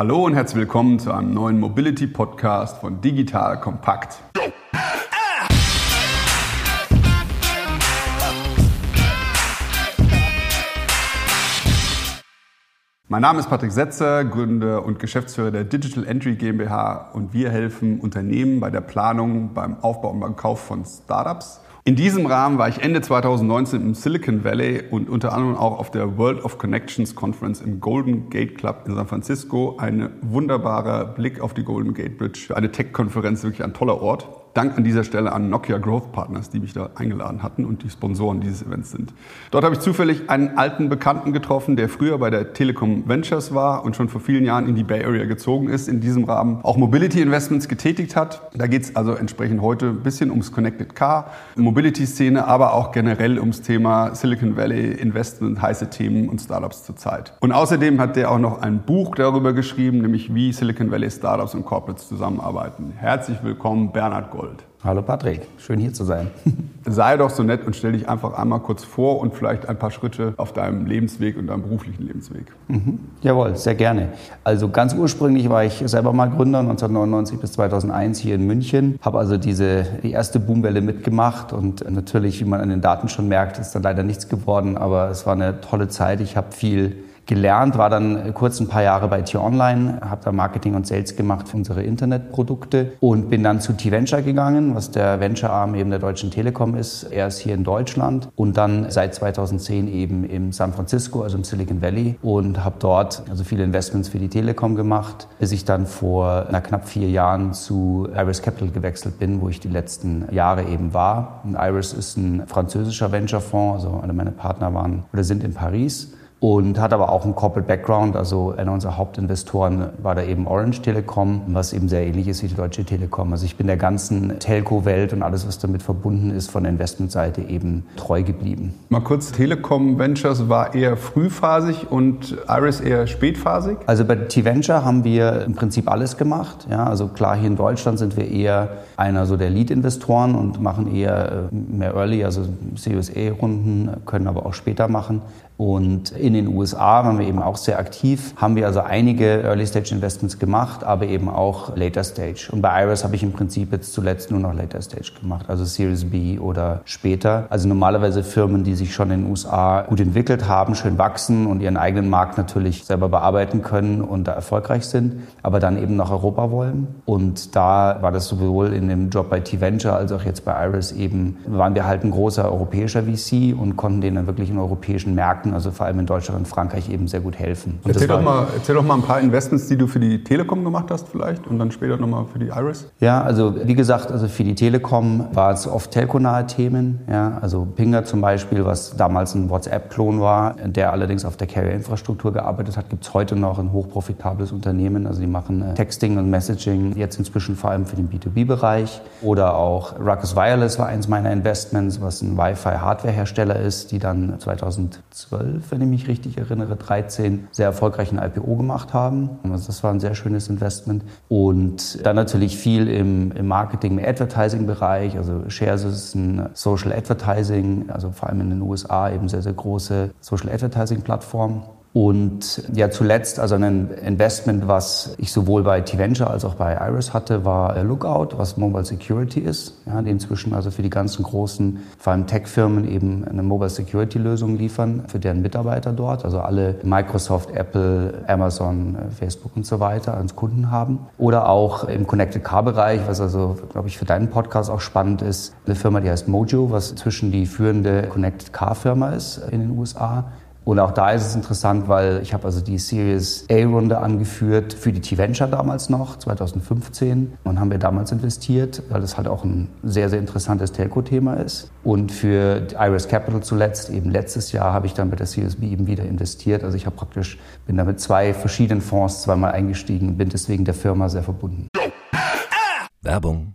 Hallo und herzlich willkommen zu einem neuen Mobility Podcast von Digital Kompakt. Mein Name ist Patrick Setzer, Gründer und Geschäftsführer der Digital Entry GmbH und wir helfen Unternehmen bei der Planung, beim Aufbau und beim Kauf von Startups in diesem Rahmen war ich Ende 2019 im Silicon Valley und unter anderem auch auf der World of Connections Conference im Golden Gate Club in San Francisco. Ein wunderbarer Blick auf die Golden Gate Bridge. Eine Tech-Konferenz, wirklich ein toller Ort. Dank an dieser Stelle an Nokia Growth Partners, die mich da eingeladen hatten und die Sponsoren dieses Events sind. Dort habe ich zufällig einen alten Bekannten getroffen, der früher bei der Telekom Ventures war und schon vor vielen Jahren in die Bay Area gezogen ist, in diesem Rahmen auch Mobility Investments getätigt hat. Da geht es also entsprechend heute ein bisschen ums Connected Car, Mobility-Szene, aber auch generell ums Thema Silicon Valley Investment, heiße Themen und Startups zurzeit. Und außerdem hat der auch noch ein Buch darüber geschrieben, nämlich wie Silicon Valley Startups und Corporates zusammenarbeiten. Herzlich willkommen, Bernhard Gold. Gold. Hallo Patrick, schön hier zu sein. Sei doch so nett und stell dich einfach einmal kurz vor und vielleicht ein paar Schritte auf deinem Lebensweg und deinem beruflichen Lebensweg. Mhm. Jawohl, sehr gerne. Also ganz ursprünglich war ich selber mal Gründer 1999 bis 2001 hier in München, habe also diese die erste Boomwelle mitgemacht und natürlich, wie man an den Daten schon merkt, ist dann leider nichts geworden, aber es war eine tolle Zeit. Ich habe viel gelernt, war dann kurz ein paar Jahre bei T-Online, habe da Marketing und Sales gemacht für unsere Internetprodukte und bin dann zu T-Venture gegangen, was der Venture-Arm eben der Deutschen Telekom ist. Er ist hier in Deutschland und dann seit 2010 eben in San Francisco, also im Silicon Valley und habe dort also viele Investments für die Telekom gemacht, bis ich dann vor na, knapp vier Jahren zu Iris Capital gewechselt bin, wo ich die letzten Jahre eben war. Und Iris ist ein französischer Venture-Fonds, also alle meine Partner waren oder sind in Paris und hat aber auch einen Corporate Background. Also einer unserer Hauptinvestoren war da eben Orange Telekom, was eben sehr ähnlich ist wie die Deutsche Telekom. Also ich bin der ganzen Telco-Welt und alles, was damit verbunden ist, von der Investmentseite eben treu geblieben. Mal kurz, Telekom Ventures war eher frühphasig und Iris eher spätphasig? Also bei T-Venture haben wir im Prinzip alles gemacht. Ja, also klar, hier in Deutschland sind wir eher einer so der Lead-Investoren und machen eher äh, mehr Early, also Series A-Runden, können aber auch später machen. Und in den USA waren wir eben auch sehr aktiv, haben wir also einige Early-Stage-Investments gemacht, aber eben auch Later-Stage. Und bei Iris habe ich im Prinzip jetzt zuletzt nur noch Later-Stage gemacht, also Series B oder später. Also normalerweise Firmen, die sich schon in den USA gut entwickelt haben, schön wachsen und ihren eigenen Markt natürlich selber bearbeiten können und da erfolgreich sind, aber dann eben nach Europa wollen. Und da war das sowohl in dem Job bei T-Venture als auch jetzt bei Iris eben, waren wir halt ein großer europäischer VC und konnten denen dann wirklich in europäischen Märkten Märkten, also vor allem in Deutschland und Frankreich, eben sehr gut helfen. Erzähl doch, mal, erzähl doch mal ein paar Investments, die du für die Telekom gemacht hast vielleicht und dann später nochmal für die Iris. Ja, also wie gesagt, also für die Telekom war es oft telkonahe Themen. Ja, also Pinger zum Beispiel, was damals ein WhatsApp-Klon war, der allerdings auf der Carrier-Infrastruktur gearbeitet hat, gibt es heute noch ein hochprofitables Unternehmen. Also die machen äh, Texting und Messaging jetzt inzwischen vor allem für den B2B-Bereich. Oder auch Ruckus Wireless war eins meiner Investments, was ein Wi-Fi-Hardware-Hersteller ist, die dann 2012 12, wenn ich mich richtig erinnere, 13 sehr erfolgreichen IPO gemacht haben. Also das war ein sehr schönes Investment. Und dann natürlich viel im, im Marketing, im Advertising-Bereich. Also Shares ist ein Social Advertising, also vor allem in den USA eben sehr, sehr große Social Advertising-Plattform. Und ja, zuletzt, also ein Investment, was ich sowohl bei T-Venture als auch bei Iris hatte, war Lookout, was Mobile Security ist, ja, die inzwischen also für die ganzen großen, vor allem Tech-Firmen eben eine Mobile Security-Lösung liefern, für deren Mitarbeiter dort, also alle Microsoft, Apple, Amazon, Facebook und so weiter als Kunden haben. Oder auch im Connected Car-Bereich, was also, glaube ich, für deinen Podcast auch spannend ist, eine Firma, die heißt Mojo, was inzwischen die führende Connected Car-Firma ist in den USA und auch da ist es interessant, weil ich habe also die Series A-Runde angeführt für die T-Venture damals noch, 2015. Und haben wir damals investiert, weil das halt auch ein sehr, sehr interessantes Telco-Thema ist. Und für Iris Capital zuletzt, eben letztes Jahr, habe ich dann mit der Series B eben wieder investiert. Also ich habe praktisch, bin da mit zwei verschiedenen Fonds zweimal eingestiegen bin deswegen der Firma sehr verbunden. Werbung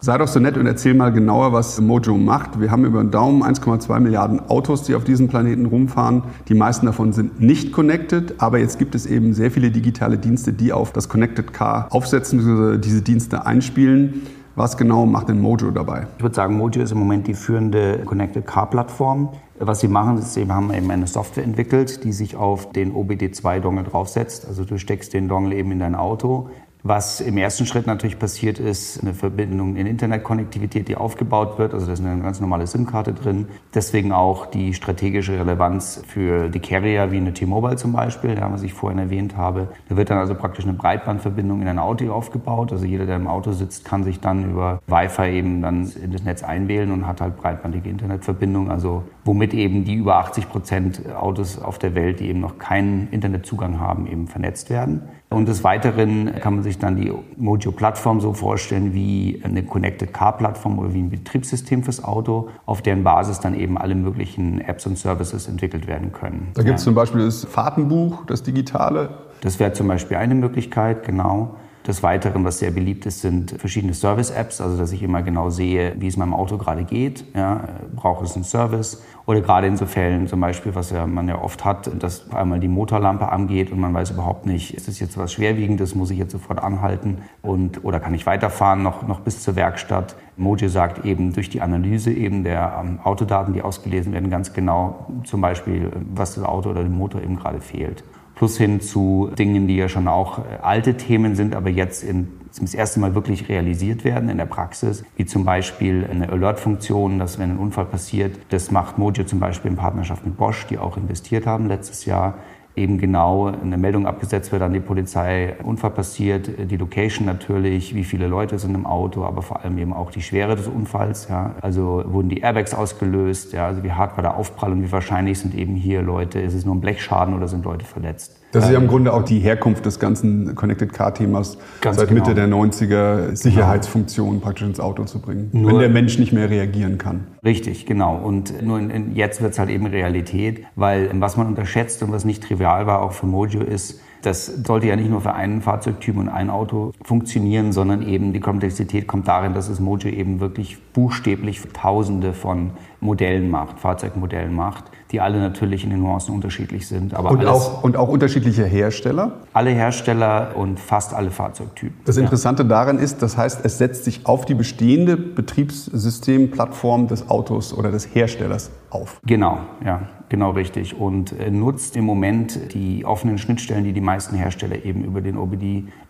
Sei doch so nett und erzähl mal genauer, was Mojo macht. Wir haben über den Daumen 1,2 Milliarden Autos, die auf diesem Planeten rumfahren. Die meisten davon sind nicht connected, aber jetzt gibt es eben sehr viele digitale Dienste, die auf das Connected Car aufsetzen, diese Dienste einspielen. Was genau macht denn Mojo dabei? Ich würde sagen, Mojo ist im Moment die führende Connected Car Plattform. Was sie machen, ist, sie haben eben eine Software entwickelt, die sich auf den OBD2-Dongle draufsetzt. Also du steckst den Dongle eben in dein Auto, was im ersten Schritt natürlich passiert ist, eine Verbindung in Internetkonnektivität, die aufgebaut wird. Also da ist eine ganz normale SIM-Karte drin. Deswegen auch die strategische Relevanz für die Carrier wie eine T-Mobile zum Beispiel, ja, was ich vorhin erwähnt habe. Da wird dann also praktisch eine Breitbandverbindung in ein Auto aufgebaut. Also jeder, der im Auto sitzt, kann sich dann über Wi-Fi eben dann in das Netz einwählen und hat halt breitbandige Internetverbindung. Also womit eben die über 80 Prozent Autos auf der Welt, die eben noch keinen Internetzugang haben, eben vernetzt werden. Und des Weiteren kann man sich dann die Mojo-Plattform so vorstellen wie eine Connected Car-Plattform oder wie ein Betriebssystem fürs Auto, auf deren Basis dann eben alle möglichen Apps und Services entwickelt werden können. Da gibt es ja. zum Beispiel das Fahrtenbuch, das digitale. Das wäre zum Beispiel eine Möglichkeit, genau. Des Weiteren, was sehr beliebt ist, sind verschiedene Service-Apps, also dass ich immer genau sehe, wie es meinem Auto gerade geht. Ja, braucht es einen Service? Oder gerade in so Fällen zum Beispiel, was ja man ja oft hat, dass einmal die Motorlampe angeht und man weiß überhaupt nicht, ist es jetzt was Schwerwiegendes, muss ich jetzt sofort anhalten und, oder kann ich weiterfahren noch, noch bis zur Werkstatt. Moji sagt eben durch die Analyse eben der ähm, Autodaten, die ausgelesen werden, ganz genau zum Beispiel, was das Auto oder dem Motor eben gerade fehlt plus hin zu Dingen, die ja schon auch äh, alte Themen sind, aber jetzt in, zum ersten Mal wirklich realisiert werden in der Praxis, wie zum Beispiel eine Alert-Funktion, dass wenn ein Unfall passiert, das macht Mojo zum Beispiel in Partnerschaft mit Bosch, die auch investiert haben letztes Jahr, eben genau eine Meldung abgesetzt wird an die Polizei, Unfall passiert, die Location natürlich, wie viele Leute sind im Auto, aber vor allem eben auch die Schwere des Unfalls. Ja. Also wurden die Airbags ausgelöst, ja, also wie hart war der Aufprall und wie wahrscheinlich sind eben hier Leute, ist es nur ein Blechschaden oder sind Leute verletzt. Das ist ja im Grunde auch die Herkunft des ganzen Connected Car-Themas, seit genau. Mitte der 90er Sicherheitsfunktionen praktisch ins Auto zu bringen, nur wenn der Mensch nicht mehr reagieren kann. Richtig, genau. Und nur in, in, jetzt wird es halt eben Realität, weil was man unterschätzt und was nicht trivial war, auch für Mojo, ist, das sollte ja nicht nur für einen Fahrzeugtyp und ein Auto funktionieren, sondern eben die Komplexität kommt darin, dass es Mojo eben wirklich buchstäblich Tausende von Modellen macht, Fahrzeugmodellen macht, die alle natürlich in den Nuancen unterschiedlich sind. Aber und, auch, und auch unterschiedliche Hersteller? Alle Hersteller und fast alle Fahrzeugtypen. Das Interessante ja. daran ist, das heißt, es setzt sich auf die bestehende Betriebssystemplattform des Autos oder des Herstellers auf. Genau, ja. Genau richtig. Und äh, nutzt im Moment die offenen Schnittstellen, die die meisten Hersteller eben über den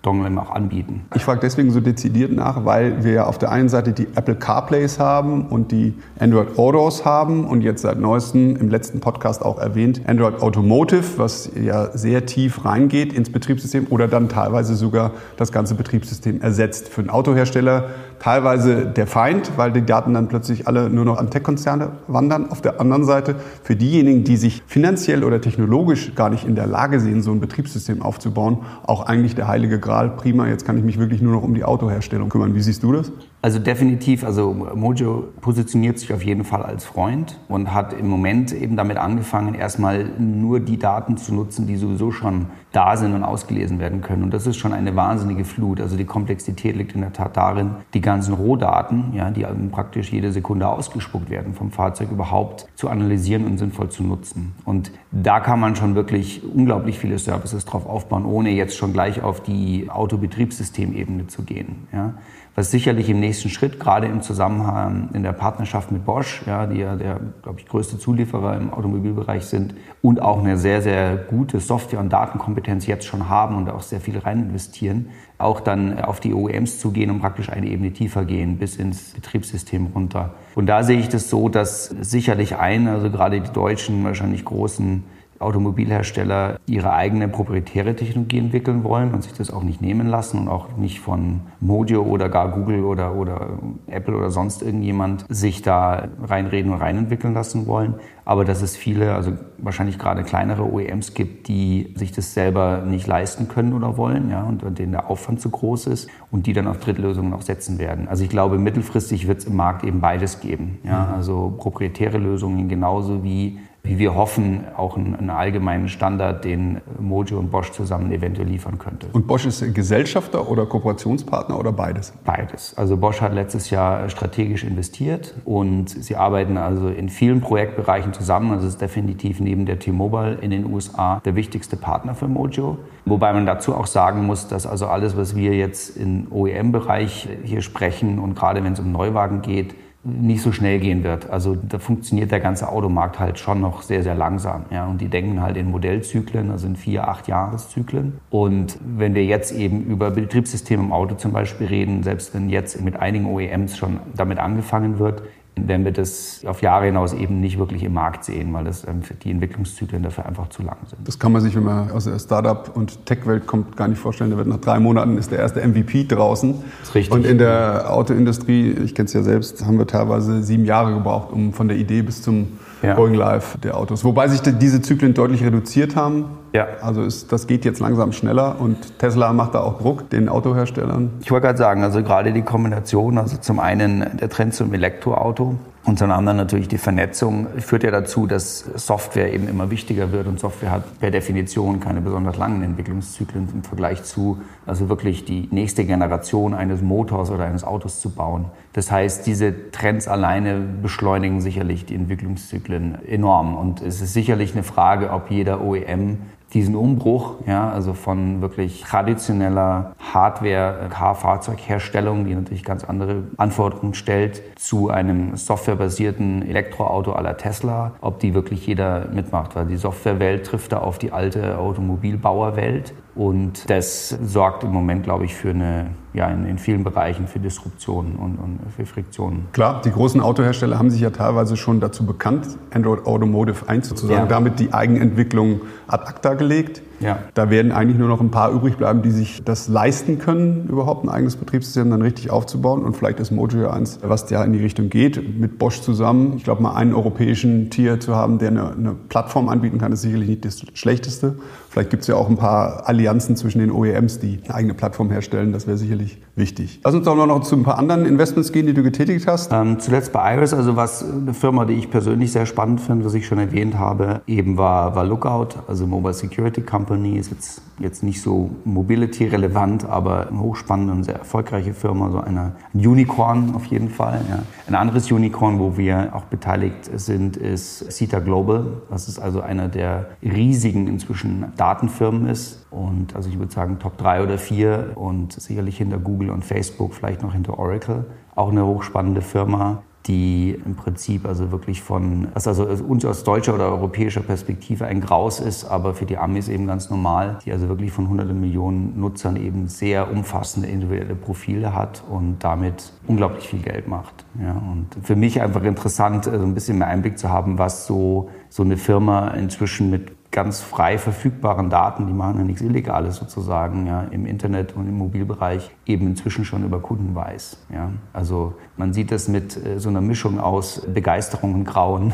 OBD-Dongle auch anbieten. Ich frage deswegen so dezidiert nach, weil wir auf der einen Seite die Apple CarPlays haben und die Android Autos haben und jetzt seit neuestem im letzten Podcast auch erwähnt Android Automotive, was ja sehr tief reingeht ins Betriebssystem oder dann teilweise sogar das ganze Betriebssystem ersetzt. Für einen Autohersteller teilweise der Feind, weil die Daten dann plötzlich alle nur noch an Tech-Konzerne wandern. Auf der anderen Seite für diejenigen, die sich finanziell oder technologisch gar nicht in der Lage sehen, so ein Betriebssystem aufzubauen, auch eigentlich der heilige Gral. Prima, jetzt kann ich mich wirklich nur noch um die Autoherstellung kümmern. Wie siehst du das? Also definitiv, also Mojo positioniert sich auf jeden Fall als Freund und hat im Moment eben damit angefangen, erstmal nur die Daten zu nutzen, die sowieso schon da sind und ausgelesen werden können. Und das ist schon eine wahnsinnige Flut. Also die Komplexität liegt in der Tat darin, die ganzen Rohdaten, ja, die praktisch jede Sekunde ausgespuckt werden vom Fahrzeug überhaupt zu analysieren und sinnvoll zu nutzen. Und da kann man schon wirklich unglaublich viele Services drauf aufbauen, ohne jetzt schon gleich auf die Autobetriebssystemebene zu gehen. Ja. Was sicherlich im nächsten Schritt, gerade im Zusammenhang in der Partnerschaft mit Bosch, ja, die ja der, glaube ich, größte Zulieferer im Automobilbereich sind und auch eine sehr, sehr gute Software- und Datenkompetenz jetzt schon haben und auch sehr viel rein investieren, auch dann auf die OEMs zu gehen und praktisch eine Ebene tiefer gehen, bis ins Betriebssystem runter. Und da sehe ich das so, dass sicherlich ein, also gerade die deutschen, wahrscheinlich großen Automobilhersteller ihre eigene proprietäre Technologie entwickeln wollen und sich das auch nicht nehmen lassen und auch nicht von Mojo oder gar Google oder, oder Apple oder sonst irgendjemand sich da reinreden und reinentwickeln lassen wollen. Aber dass es viele, also wahrscheinlich gerade kleinere OEMs gibt, die sich das selber nicht leisten können oder wollen, ja, und denen der Aufwand zu groß ist und die dann auf Drittlösungen auch setzen werden. Also ich glaube, mittelfristig wird es im Markt eben beides geben. Ja, mhm. also proprietäre Lösungen genauso wie wie wir hoffen, auch einen, einen, allgemeinen Standard, den Mojo und Bosch zusammen eventuell liefern könnte. Und Bosch ist Gesellschafter oder Kooperationspartner oder beides? Beides. Also Bosch hat letztes Jahr strategisch investiert und sie arbeiten also in vielen Projektbereichen zusammen. Also es ist definitiv neben der T-Mobile in den USA der wichtigste Partner für Mojo. Wobei man dazu auch sagen muss, dass also alles, was wir jetzt im OEM-Bereich hier sprechen und gerade wenn es um Neuwagen geht, nicht so schnell gehen wird. Also da funktioniert der ganze Automarkt halt schon noch sehr, sehr langsam. Ja? Und die denken halt in Modellzyklen, also in vier, acht Jahreszyklen. Und wenn wir jetzt eben über Betriebssysteme im Auto zum Beispiel reden, selbst wenn jetzt mit einigen OEMs schon damit angefangen wird, werden wir das auf Jahre hinaus eben nicht wirklich im Markt sehen, weil das ähm, die Entwicklungszyklen dafür einfach zu lang sind. Das kann man sich, wenn man aus der Startup- und Tech-Welt kommt, gar nicht vorstellen. Da wird nach drei Monaten ist der erste MVP draußen. Das ist richtig. Und in der Autoindustrie, ich kenne es ja selbst, haben wir teilweise sieben Jahre gebraucht, um von der Idee bis zum ja. Going Live der Autos. Wobei sich diese Zyklen deutlich reduziert haben. Ja. Also ist, das geht jetzt langsam schneller und Tesla macht da auch Druck den Autoherstellern. Ich wollte gerade sagen, also gerade die Kombination, also zum einen der Trend zum Elektroauto, und zum anderen natürlich die Vernetzung führt ja dazu, dass Software eben immer wichtiger wird und Software hat per Definition keine besonders langen Entwicklungszyklen im Vergleich zu, also wirklich die nächste Generation eines Motors oder eines Autos zu bauen. Das heißt, diese Trends alleine beschleunigen sicherlich die Entwicklungszyklen enorm und es ist sicherlich eine Frage, ob jeder OEM diesen Umbruch, ja, also von wirklich traditioneller Hardware-Car-Fahrzeugherstellung, die natürlich ganz andere Anforderungen stellt, zu einem softwarebasierten Elektroauto la Tesla, ob die wirklich jeder mitmacht, weil die Softwarewelt trifft da auf die alte Automobilbauerwelt. Und das sorgt im Moment, glaube ich, für eine, ja, in, in vielen Bereichen für Disruptionen und, und, für Friktionen. Klar, die großen Autohersteller haben sich ja teilweise schon dazu bekannt, Android Automotive einzuzusagen, ja. damit die Eigenentwicklung ad acta gelegt. Ja. Da werden eigentlich nur noch ein paar übrig bleiben, die sich das leisten können, überhaupt ein eigenes Betriebssystem dann richtig aufzubauen. Und vielleicht ist Mojo ja eins, was ja in die Richtung geht, mit Bosch zusammen. Ich glaube, mal einen europäischen Tier zu haben, der eine, eine Plattform anbieten kann, ist sicherlich nicht das Schlechteste. Vielleicht gibt es ja auch ein paar Allianzen zwischen den OEMs, die eine eigene Plattform herstellen. Das wäre sicherlich wichtig. Lass uns doch noch zu ein paar anderen Investments gehen, die du getätigt hast. Ähm, zuletzt bei Iris, also was eine Firma, die ich persönlich sehr spannend finde, was ich schon erwähnt habe, eben war, war Lookout, also Mobile Security Company, ist jetzt, jetzt nicht so Mobility-relevant, aber eine hochspannende und sehr erfolgreiche Firma, so eine, ein Unicorn auf jeden Fall. Ja. Ein anderes Unicorn, wo wir auch beteiligt sind, ist CETA Global. Das ist also einer der riesigen inzwischen Datenfirmen ist. Und also ich würde sagen Top 3 oder 4 und sicherlich hinter Google und Facebook, vielleicht noch hinter Oracle. Auch eine hochspannende Firma, die im Prinzip also wirklich von, was also uns aus deutscher oder europäischer Perspektive ein Graus ist, aber für die Amis eben ganz normal, die also wirklich von hunderten Millionen Nutzern eben sehr umfassende individuelle Profile hat und damit unglaublich viel Geld macht. Ja, und für mich einfach interessant, so also ein bisschen mehr Einblick zu haben, was so, so eine Firma inzwischen mit ganz frei verfügbaren Daten, die machen ja nichts Illegales sozusagen, ja, im Internet und im Mobilbereich eben inzwischen schon über Kunden weiß. Ja. Also man sieht das mit äh, so einer Mischung aus Begeisterung und Grauen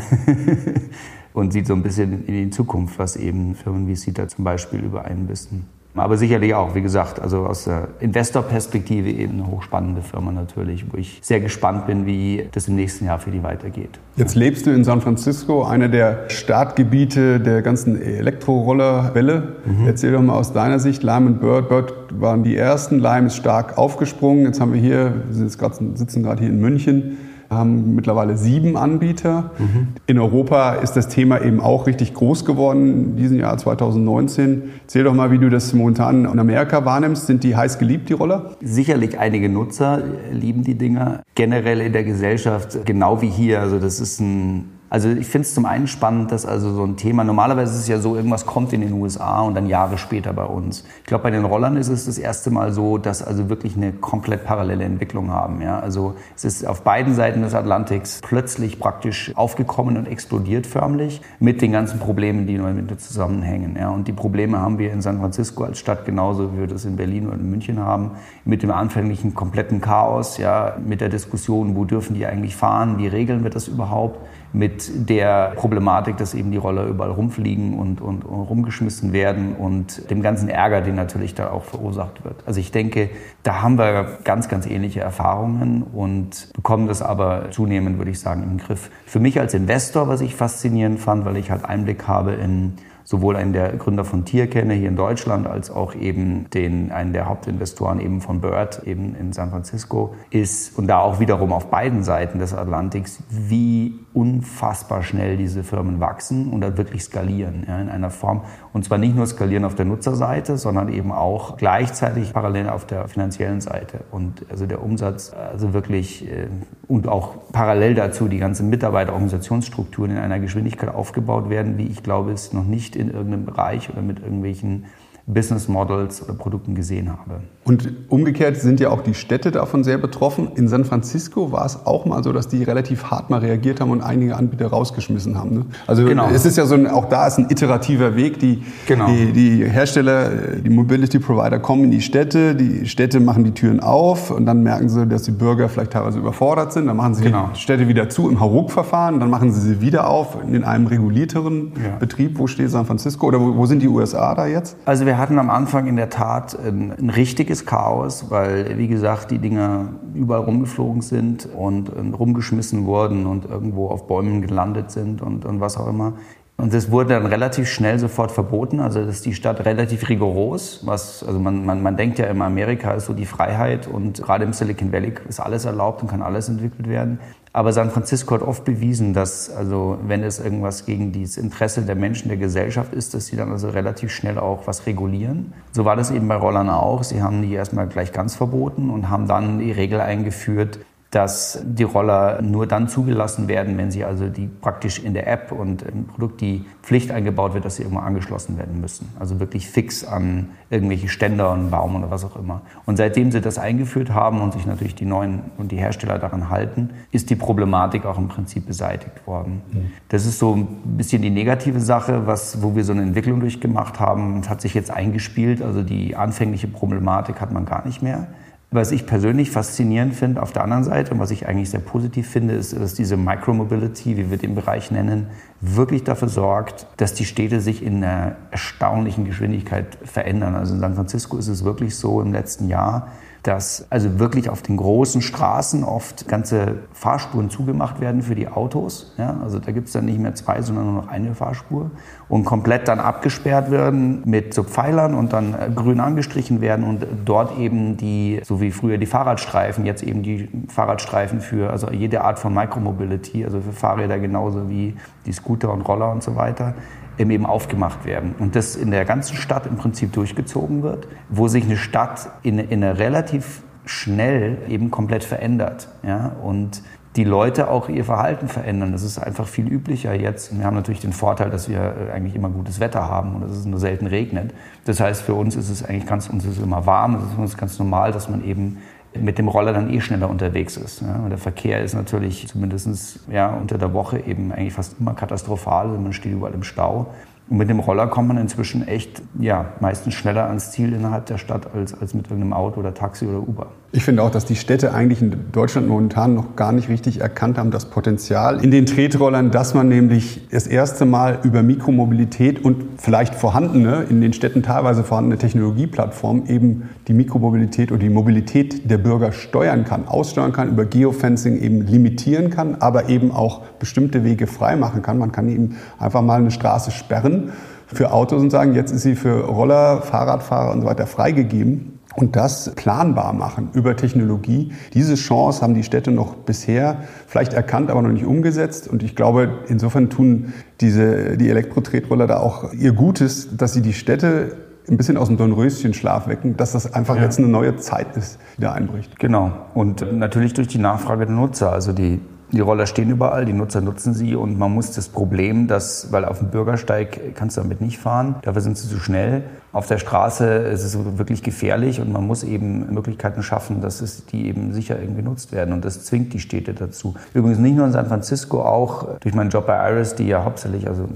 und sieht so ein bisschen in die Zukunft, was eben Firmen wie CETA zum Beispiel über einen wissen. Aber sicherlich auch, wie gesagt, also aus der Investorperspektive eben eine hochspannende Firma natürlich, wo ich sehr gespannt bin, wie das im nächsten Jahr für die weitergeht. Jetzt lebst du in San Francisco, einer der Startgebiete der ganzen Elektrorollerwelle. Mhm. Erzähl doch mal aus deiner Sicht, Lime und Bird. Bird waren die ersten, Lime ist stark aufgesprungen. Jetzt haben wir hier, wir jetzt grad, sitzen gerade hier in München, haben mittlerweile sieben Anbieter. Mhm. In Europa ist das Thema eben auch richtig groß geworden in diesem Jahr 2019. Erzähl doch mal, wie du das momentan in Amerika wahrnimmst. Sind die heiß geliebt, die Roller? Sicherlich einige Nutzer lieben die Dinger. Generell in der Gesellschaft, genau wie hier. Also das ist ein also ich finde es zum einen spannend, dass also so ein Thema, normalerweise ist es ja so, irgendwas kommt in den USA und dann Jahre später bei uns. Ich glaube, bei den Rollern ist es das erste Mal so, dass also wirklich eine komplett parallele Entwicklung haben. Ja? Also es ist auf beiden Seiten des Atlantiks plötzlich praktisch aufgekommen und explodiert förmlich mit den ganzen Problemen, die damit zusammenhängen. Ja? Und die Probleme haben wir in San Francisco als Stadt genauso, wie wir das in Berlin oder in München haben, mit dem anfänglichen kompletten Chaos, ja? mit der Diskussion, wo dürfen die eigentlich fahren, wie regeln wir das überhaupt? Mit der Problematik, dass eben die Roller überall rumfliegen und, und, und, rumgeschmissen werden und dem ganzen Ärger, den natürlich da auch verursacht wird. Also ich denke, da haben wir ganz, ganz ähnliche Erfahrungen und bekommen das aber zunehmend, würde ich sagen, im Griff. Für mich als Investor, was ich faszinierend fand, weil ich halt Einblick habe in sowohl einen der Gründer von Tier kenne hier in Deutschland, als auch eben den, einen der Hauptinvestoren eben von Bird eben in San Francisco ist und da auch wiederum auf beiden Seiten des Atlantiks, wie unfassbar schnell diese Firmen wachsen und da wirklich skalieren ja, in einer Form. Und zwar nicht nur skalieren auf der Nutzerseite, sondern eben auch gleichzeitig parallel auf der finanziellen Seite. Und also der Umsatz, also wirklich äh, und auch parallel dazu die ganze Mitarbeiterorganisationsstrukturen in einer Geschwindigkeit aufgebaut werden, wie ich glaube, es noch nicht in irgendeinem Bereich oder mit irgendwelchen Business Models oder Produkten gesehen habe. Und umgekehrt sind ja auch die Städte davon sehr betroffen. In San Francisco war es auch mal so, dass die relativ hart mal reagiert haben und einige Anbieter rausgeschmissen haben. Ne? Also genau. es ist ja so ein, auch da ist ein iterativer Weg. Die, genau. die, die Hersteller, die Mobility Provider kommen in die Städte, die Städte machen die Türen auf und dann merken sie, dass die Bürger vielleicht teilweise überfordert sind. Dann machen sie genau. die Städte wieder zu im Hauruck-Verfahren, dann machen sie sie wieder auf in einem regulierteren ja. Betrieb. Wo steht San Francisco oder wo, wo sind die USA da jetzt? Also wir hatten am Anfang in der Tat ein, ein richtiges Chaos, weil, wie gesagt, die Dinger überall rumgeflogen sind und, und rumgeschmissen wurden und irgendwo auf Bäumen gelandet sind und, und was auch immer. Und das wurde dann relativ schnell sofort verboten. Also das ist die Stadt relativ rigoros. Was, also man, man, man denkt ja immer, Amerika ist so die Freiheit und gerade im Silicon Valley ist alles erlaubt und kann alles entwickelt werden. Aber San Francisco hat oft bewiesen, dass, also, wenn es irgendwas gegen das Interesse der Menschen, der Gesellschaft ist, dass sie dann also relativ schnell auch was regulieren. So war das eben bei Rollern auch. Sie haben die erstmal gleich ganz verboten und haben dann die Regel eingeführt, dass die Roller nur dann zugelassen werden, wenn sie also die praktisch in der App und im Produkt die Pflicht eingebaut wird, dass sie irgendwo angeschlossen werden müssen. Also wirklich fix an irgendwelche Ständer und Baum oder was auch immer. Und seitdem sie das eingeführt haben und sich natürlich die neuen und die Hersteller daran halten, ist die Problematik auch im Prinzip beseitigt worden. Mhm. Das ist so ein bisschen die negative Sache, was, wo wir so eine Entwicklung durchgemacht haben. Es hat sich jetzt eingespielt, also die anfängliche Problematik hat man gar nicht mehr. Was ich persönlich faszinierend finde auf der anderen Seite und was ich eigentlich sehr positiv finde, ist, dass diese Micromobility, wie wir den Bereich nennen, wirklich dafür sorgt, dass die Städte sich in einer erstaunlichen Geschwindigkeit verändern. Also in San Francisco ist es wirklich so im letzten Jahr, dass also wirklich auf den großen Straßen oft ganze Fahrspuren zugemacht werden für die Autos. Ja, also da gibt es dann nicht mehr zwei, sondern nur noch eine Fahrspur und komplett dann abgesperrt werden mit so Pfeilern und dann äh, grün angestrichen werden und dort eben die, so wie früher die Fahrradstreifen, jetzt eben die Fahrradstreifen für also jede Art von Micromobility, also für Fahrräder genauso wie die Scooter und Roller und so weiter eben aufgemacht werden. Und das in der ganzen Stadt im Prinzip durchgezogen wird, wo sich eine Stadt in, in einer relativ schnell eben komplett verändert. Ja? Und die Leute auch ihr Verhalten verändern. Das ist einfach viel üblicher jetzt. Wir haben natürlich den Vorteil, dass wir äh, eigentlich immer gutes Wetter haben und dass es nur selten regnet. Das heißt, für uns ist es eigentlich ganz, uns ist immer warm. Es ist uns ganz normal, dass man eben mit dem Roller dann eh schneller unterwegs ist. Ja. Und der Verkehr ist natürlich zumindest ja, unter der Woche eben eigentlich fast immer katastrophal. Also man steht überall im Stau. Und mit dem Roller kommt man inzwischen echt, ja, meistens schneller ans Ziel innerhalb der Stadt als, als mit irgendeinem Auto oder Taxi oder Uber. Ich finde auch, dass die Städte eigentlich in Deutschland momentan noch gar nicht richtig erkannt haben, das Potenzial in den Tretrollern, dass man nämlich das erste Mal über Mikromobilität und vielleicht vorhandene, in den Städten teilweise vorhandene Technologieplattformen eben die Mikromobilität oder die Mobilität der Bürger steuern kann, aussteuern kann, über Geofencing eben limitieren kann, aber eben auch bestimmte Wege freimachen kann. Man kann eben einfach mal eine Straße sperren für Autos und sagen, jetzt ist sie für Roller, Fahrradfahrer und so weiter freigegeben. und das planbar machen über Technologie. Diese Chance haben die Städte noch bisher vielleicht erkannt, aber noch nicht umgesetzt. Und ich glaube, insofern tun diese, die Elektro-Tretroller da auch ihr Gutes, dass sie die Städte ein bisschen aus dem Dornröschenschlaf wecken, dass das einfach ja. jetzt eine neue Zeit ist, die da einbricht. Genau. Und natürlich durch die Nachfrage der Nutzer. Also die die Roller stehen überall, die Nutzer nutzen sie und man muss das Problem, dass, weil auf dem Bürgersteig kannst du damit nicht fahren, dafür sind sie zu schnell. Auf der Straße ist es wirklich gefährlich und man muss eben Möglichkeiten schaffen, dass es die eben sicher genutzt werden und das zwingt die Städte dazu. Übrigens nicht nur in San Francisco, auch durch meinen Job bei Iris, die ja hauptsächlich also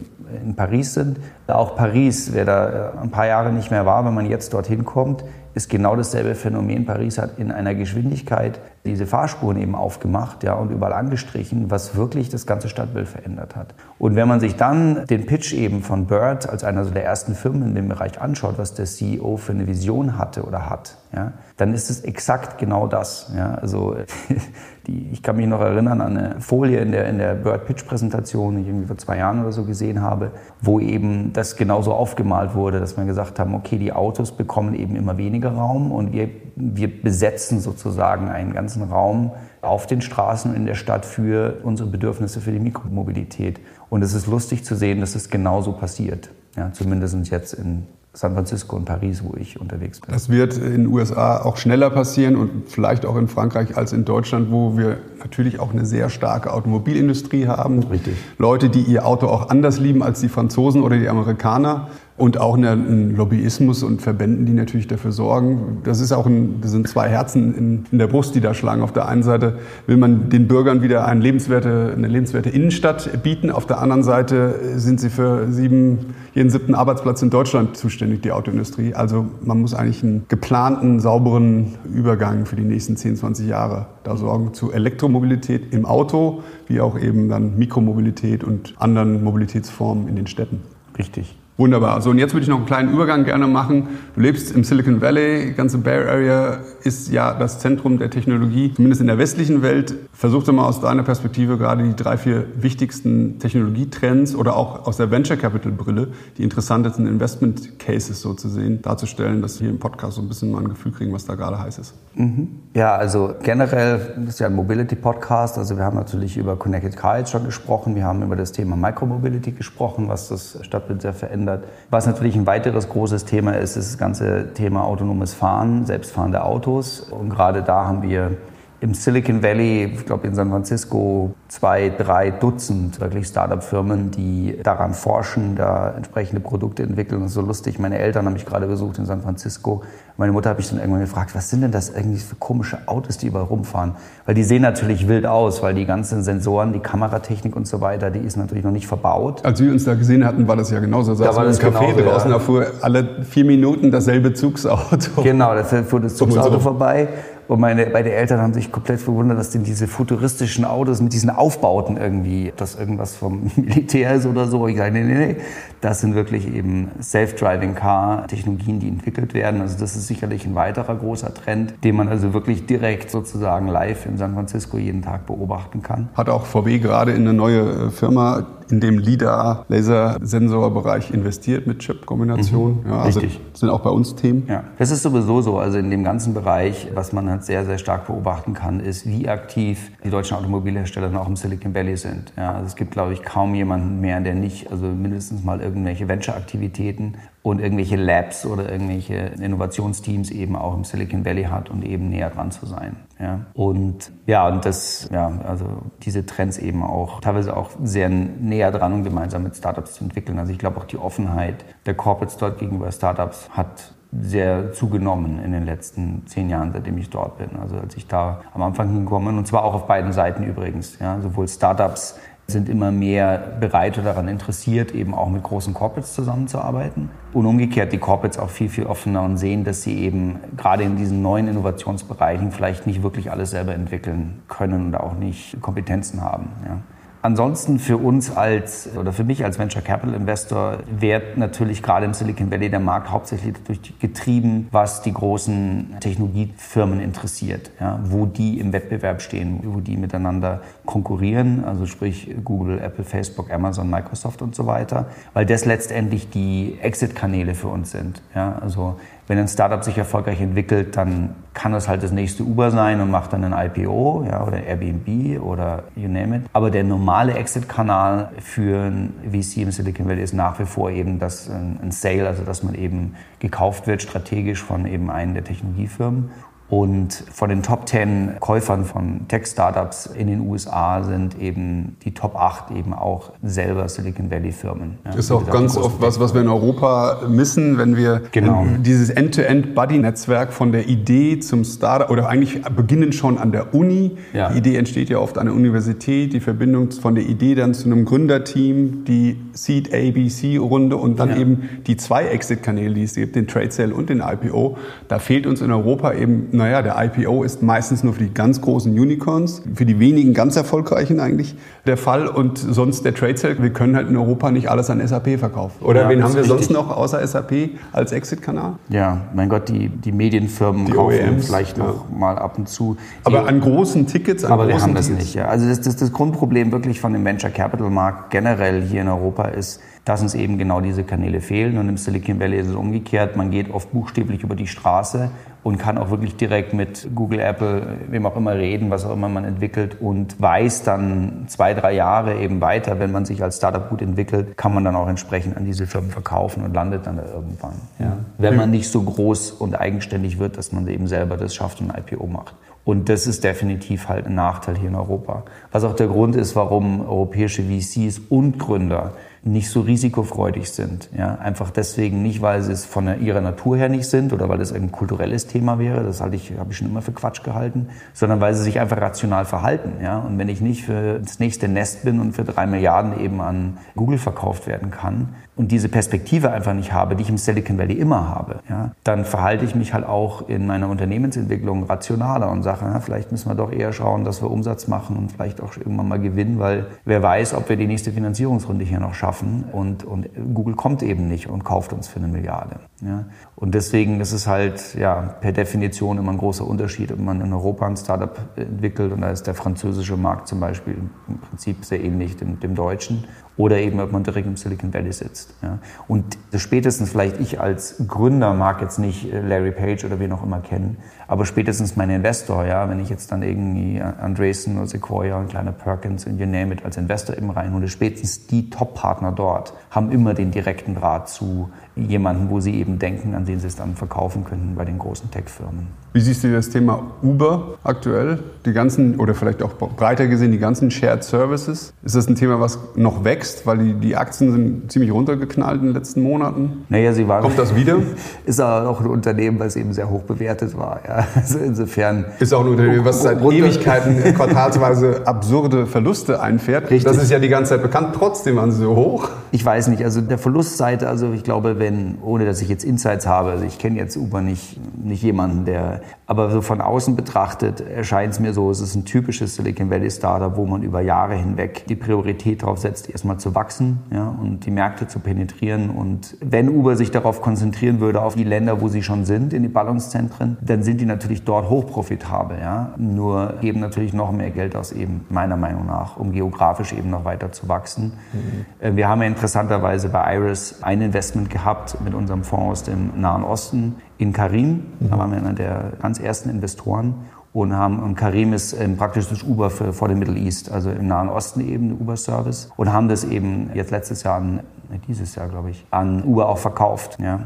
in Paris sind. Auch Paris, wer da ein paar Jahre nicht mehr war, wenn man jetzt dorthin kommt, ist genau dasselbe Phänomen. Paris hat in einer Geschwindigkeit diese Fahrspuren eben aufgemacht ja, und überall angestrichen, was wirklich das ganze Stadtbild verändert hat. Und wenn man sich dann den Pitch eben von Bird als einer der ersten Firmen in dem Bereich anschaut, was der CEO für eine Vision hatte oder hat, ja, dann ist es exakt genau das. Ja. Also die, ich kann mich noch erinnern an eine Folie in der, in der Bird Pitch Präsentation, die ich irgendwie vor zwei Jahren oder so gesehen habe, wo eben das genauso aufgemalt wurde, dass wir gesagt haben, okay, die Autos bekommen eben immer weniger Raum und wir, wir besetzen sozusagen einen ganzen Raum auf den Straßen in der Stadt für unsere Bedürfnisse für die Mikromobilität. Und es ist lustig zu sehen, dass es genauso passiert. Ja, zumindest jetzt in San Francisco und Paris, wo ich unterwegs bin. Das wird in den USA auch schneller passieren und vielleicht auch in Frankreich als in Deutschland, wo wir natürlich auch eine sehr starke Automobilindustrie haben. Richtig. Leute, die ihr Auto auch anders lieben als die Franzosen oder die Amerikaner. Und auch ein Lobbyismus und Verbänden, die natürlich dafür sorgen. Das ist auch ein, das sind zwei Herzen in, in, der Brust, die da schlagen. Auf der einen Seite will man den Bürgern wieder eine lebenswerte, eine lebenswerte Innenstadt bieten. Auf der anderen Seite sind sie für sieben, jeden siebten Arbeitsplatz in Deutschland zuständig, die Autoindustrie. Also man muss eigentlich einen geplanten, sauberen Übergang für die nächsten 10, 20 Jahre da sorgen zu Elektromobilität im Auto, wie auch eben dann Mikromobilität und anderen Mobilitätsformen in den Städten. Richtig. Wunderbar. So, und jetzt würde ich noch einen kleinen Übergang gerne machen. Du lebst im Silicon Valley, die ganze Bay Area ist ja das Zentrum der Technologie, zumindest in der westlichen Welt. Versuch doch mal aus deiner Perspektive gerade die drei, vier wichtigsten Technologietrends oder auch aus der Venture Capital Brille die interessantesten Investment Cases so zu sehen, darzustellen, dass wir hier im Podcast so ein bisschen mal ein Gefühl kriegen, was da gerade heiß ist. Mhm. Ja, also generell ist ja ein Mobility Podcast. Also wir haben natürlich über Connected Car schon gesprochen. Wir haben über das Thema Micromobility gesprochen, was das Stadtbild sehr verändert verändert. Was natürlich ein weiteres großes Thema ist, ist das ganze Thema autonomes Fahren, selbstfahrende Autos. Und gerade da haben wir im Silicon Valley, ich glaube in San Francisco, zwei, drei Dutzend wirklich Startup-Firmen, die daran forschen, da entsprechende Produkte entwickeln. Das ist so lustig. Meine Eltern haben mich gerade besucht in San Francisco. Meine Mutter hat mich dann irgendwann gefragt, was sind denn das eigentlich für komische Autos, die überall rumfahren? Weil die sehen natürlich wild aus, weil die ganzen Sensoren, die Kameratechnik und so weiter, die ist natürlich noch nicht verbaut. Als wir uns da gesehen hatten, war das ja genauso. Da, da war das Café genauso, draußen, ja. da fuhr alle vier Minuten dasselbe Zugsauto. Genau, da fuhr das Zugsauto vorbei. Und meine beide Eltern haben sich komplett verwundert, dass denn diese futuristischen Autos mit diesen Aufbauten irgendwie, ob das irgendwas vom Militär ist oder so. Ich sage, nee, nee, nee. Das sind wirklich eben Self-Driving Car-Technologien, die entwickelt werden. Also das ist sicherlich ein weiterer großer Trend, den man also wirklich direkt sozusagen live in San Francisco jeden Tag beobachten kann. Hat auch VW gerade in eine neue Firma in dem LIDAR-Lasersensorbereich investiert mit Chip-Kombination. Mhm. Ja, also Richtig. sind auch bei uns Themen. Ja, das ist sowieso so. Also in dem ganzen Bereich, was man halt sehr, sehr stark beobachten kann, ist, wie aktiv die deutschen Automobilhersteller auch im Silicon Valley sind. Ja, also es gibt, glaube ich, kaum jemanden mehr, der nicht, also mindestens mal irgendwelche Venture-Aktivitäten und irgendwelche Labs oder irgendwelche Innovationsteams eben auch im Silicon Valley hat und eben näher dran zu sein. Ja. Und ja, und das, ja, also diese Trends eben auch teilweise auch sehr näher dran und gemeinsam mit Startups zu entwickeln. Also ich glaube auch die Offenheit der Corporates dort gegenüber Startups hat sehr zugenommen in den letzten zehn Jahren, seitdem ich dort bin. Also als ich da am Anfang hinkomme und zwar auch auf beiden Seiten übrigens. Ja, sowohl Startups sind immer mehr bereit oder daran interessiert, eben auch mit großen Corporates zusammenzuarbeiten. Und umgekehrt die Corporates auch viel, viel offener und sehen, dass sie eben gerade in diesen neuen Innovationsbereichen vielleicht nicht wirklich alles selber entwickeln können und auch nicht Kompetenzen haben. Ja. Ansonsten für uns als oder für mich als Venture Capital Investor wird natürlich gerade im Silicon Valley der Markt hauptsächlich dadurch getrieben, was die großen Technologiefirmen interessiert, ja, wo die im Wettbewerb stehen, wo die miteinander konkurrieren, also sprich Google, Apple, Facebook, Amazon, Microsoft und so weiter, weil das letztendlich die Exit-Kanäle für uns sind. Ja, also Wenn ein Startup sich erfolgreich entwickelt, dann kann das halt das nächste Uber sein und macht dann ein IPO ja, oder Airbnb oder you name it. Aber der normale Exit-Kanal für ein VC im Silicon Valley ist nach wie vor eben das, ein Sale, also dass man eben gekauft wird strategisch von eben einem der Technologiefirmen und von den Top 10 Käufern von Tech-Startups in den USA sind eben die Top 8 eben auch selber Silicon Valley-Firmen. Ja, ist auch ganz oft was, was wir in Europa missen, wenn wir genau. dieses End-to-End-Buddy-Netzwerk von der Idee zum Startup oder eigentlich beginnen schon an der Uni. Ja. Die Idee entsteht ja oft an der Universität, die Verbindung von der Idee dann zu einem Gründerteam, die Seed A, B, C-Runde und dann ja. eben die zwei Exit-Kanäle, die es gibt, den Trade Sale und den IPO. Da fehlt uns in Europa eben naja, der IPO ist meistens nur für die ganz großen Unicorns, für die wenigen ganz erfolgreichen eigentlich der Fall und sonst der Trade Sale. Wir können halt in Europa nicht alles an SAP verkaufen. Oder ja, wen haben wir richtig. sonst noch außer SAP als Exit-Kanal? Ja, mein Gott, die, die Medienfirmen die kaufen OEMs, vielleicht ja. noch mal ab und zu. Die, aber an großen Tickets? An aber großen wir haben das Tickets. nicht. Ja. Also das, das, das Grundproblem wirklich von dem Venture Capital Markt generell hier in Europa ist, dass uns eben genau diese Kanäle fehlen. Und im Silicon Valley ist es umgekehrt. Man geht oft buchstäblich über die Straße und kann auch wirklich direkt mit Google, Apple, wem auch immer reden, was auch immer man entwickelt und weiß dann zwei, drei Jahre eben weiter, wenn man sich als Startup gut entwickelt, kann man dann auch entsprechend an diese Firmen verkaufen und landet dann da irgendwann. Ja. Wenn man nicht so groß und eigenständig wird, dass man eben selber das schafft und ein IPO macht. Und das ist definitiv halt ein Nachteil hier in Europa. Was auch der Grund ist, warum europäische VCs und Gründer nicht so risikofreudig sind. Ja, einfach deswegen nicht, weil sie es von ihrer Natur her nicht sind oder weil es ein kulturelles Thema wäre, das halte ich, habe ich schon immer für Quatsch gehalten, sondern weil sie sich einfach rational verhalten. Ja, und wenn ich nicht für das nächste Nest bin und für drei Milliarden eben an Google verkauft werden kann, und diese Perspektive einfach nicht habe, die ich im Silicon Valley immer habe, ja, dann verhalte ich mich halt auch in meiner Unternehmensentwicklung rationaler und sage, na, vielleicht müssen wir doch eher schauen, dass wir Umsatz machen und vielleicht auch irgendwann mal gewinnen, weil wer weiß, ob wir die nächste Finanzierungsrunde hier noch schaffen und, und Google kommt eben nicht und kauft uns für eine Milliarde. Ja. Und deswegen ist es halt ja, per Definition immer ein großer Unterschied, ob man in Europa ein Startup entwickelt und da ist der französische Markt zum Beispiel im Prinzip sehr ähnlich dem, dem deutschen oder eben ob man direkt im Silicon Valley sitzt. Ja. Und spätestens vielleicht ich als Gründer mag jetzt nicht äh, Larry Page oder wen auch immer kennen, aber spätestens mein Investor, ja, wenn ich jetzt dann irgendwie Andreessen oder Sequoia und kleiner Perkins und you name it als Investor eben reinhole, spätestens die Top-Partner dort haben immer den direkten Draht zu jemanden, wo sie eben denken, an den sie es dann verkaufen könnten bei den großen Tech-Firmen. Wie siehst du das Thema Uber aktuell? Die ganzen, oder vielleicht auch breiter gesehen, die ganzen Shared Services. Ist das ein Thema, was noch wächst? Weil die, die Aktien sind ziemlich runtergeknallt in den letzten Monaten. Naja, sie waren. Kommt das wieder? ist aber auch ein Unternehmen, was eben sehr hoch bewertet war. Ja. Also insofern. Ist auch ein Unternehmen, was seit Ewigkeiten quartalsweise absurde Verluste einfährt. Richtig. Das ist ja die ganze Zeit bekannt. Trotzdem waren sie so hoch. Ich weiß nicht. Also der Verlustseite, also ich glaube, wenn, ohne dass ich jetzt Insights habe, also ich kenne jetzt Uber nicht, nicht jemanden, der aber so von außen betrachtet erscheint es mir so, es ist ein typisches Silicon Valley Startup, wo man über Jahre hinweg die Priorität darauf setzt, erstmal zu wachsen ja, und die Märkte zu penetrieren. Und wenn Uber sich darauf konzentrieren würde, auf die Länder, wo sie schon sind, in die Ballungszentren, dann sind die natürlich dort hochprofitabel. Ja? Nur geben natürlich noch mehr Geld aus, eben meiner Meinung nach, um geografisch eben noch weiter zu wachsen. Mhm. Wir haben ja interessanterweise bei Iris ein Investment gehabt mit unserem Fonds aus dem Nahen Osten in Karim. Mhm. Da waren wir einer der ganz ersten Investoren und haben und Karim ist ähm, praktisch das Uber für, vor dem Middle East, also im Nahen Osten eben, Uber-Service und haben das eben jetzt letztes Jahr, an, dieses Jahr glaube ich, an Uber auch verkauft. Ja